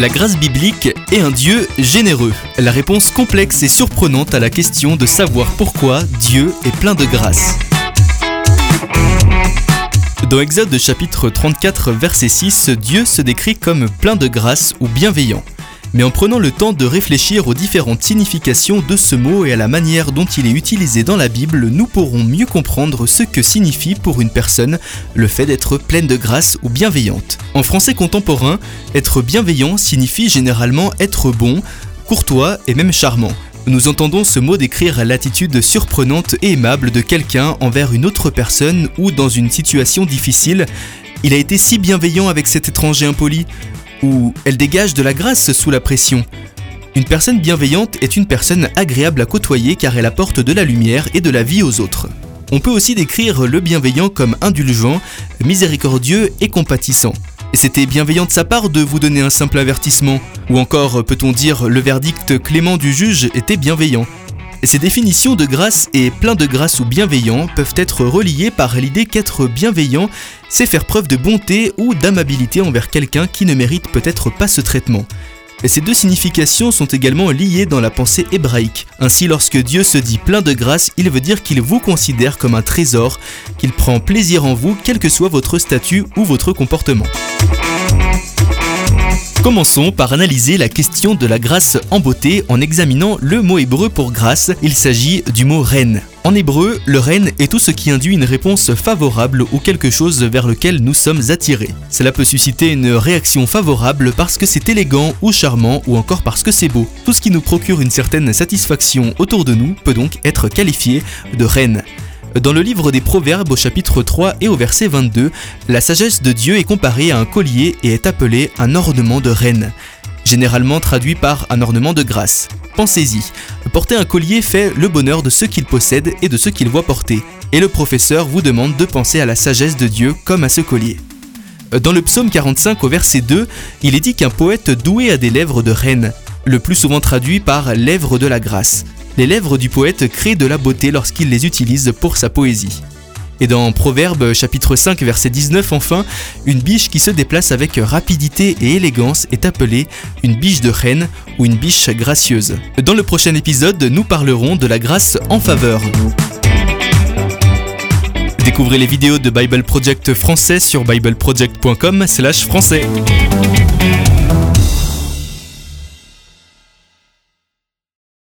La grâce biblique est un Dieu généreux. La réponse complexe et surprenante à la question de savoir pourquoi Dieu est plein de grâce. Dans Exode chapitre 34 verset 6, Dieu se décrit comme plein de grâce ou bienveillant. Mais en prenant le temps de réfléchir aux différentes significations de ce mot et à la manière dont il est utilisé dans la Bible, nous pourrons mieux comprendre ce que signifie pour une personne le fait d'être pleine de grâce ou bienveillante. En français contemporain, être bienveillant signifie généralement être bon, courtois et même charmant. Nous entendons ce mot décrire l'attitude surprenante et aimable de quelqu'un envers une autre personne ou dans une situation difficile. Il a été si bienveillant avec cet étranger impoli, ou elle dégage de la grâce sous la pression. Une personne bienveillante est une personne agréable à côtoyer car elle apporte de la lumière et de la vie aux autres. On peut aussi décrire le bienveillant comme indulgent, miséricordieux et compatissant. Et c'était bienveillant de sa part de vous donner un simple avertissement, ou encore peut-on dire le verdict clément du juge était bienveillant. Ces définitions de grâce et plein de grâce ou bienveillant peuvent être reliées par l'idée qu'être bienveillant, c'est faire preuve de bonté ou d'amabilité envers quelqu'un qui ne mérite peut-être pas ce traitement. Ces deux significations sont également liées dans la pensée hébraïque. Ainsi, lorsque Dieu se dit plein de grâce, il veut dire qu'il vous considère comme un trésor, qu'il prend plaisir en vous, quel que soit votre statut ou votre comportement. Commençons par analyser la question de la grâce en beauté en examinant le mot hébreu pour grâce. Il s'agit du mot reine. En hébreu, le reine est tout ce qui induit une réponse favorable ou quelque chose vers lequel nous sommes attirés. Cela peut susciter une réaction favorable parce que c'est élégant ou charmant ou encore parce que c'est beau. Tout ce qui nous procure une certaine satisfaction autour de nous peut donc être qualifié de reine. Dans le livre des Proverbes au chapitre 3 et au verset 22, la sagesse de Dieu est comparée à un collier et est appelée un ornement de reine, généralement traduit par un ornement de grâce. Pensez-y, porter un collier fait le bonheur de ceux qu'il possède et de ceux qu'il voit porter, et le professeur vous demande de penser à la sagesse de Dieu comme à ce collier. Dans le psaume 45 au verset 2, il est dit qu'un poète doué a des lèvres de reine, le plus souvent traduit par lèvres de la grâce les lèvres du poète créent de la beauté lorsqu'il les utilise pour sa poésie. Et dans Proverbe chapitre 5 verset 19 enfin, une biche qui se déplace avec rapidité et élégance est appelée une biche de reine ou une biche gracieuse. Dans le prochain épisode, nous parlerons de la grâce en faveur. Découvrez les vidéos de Bible Project français sur bibleproject.com/français.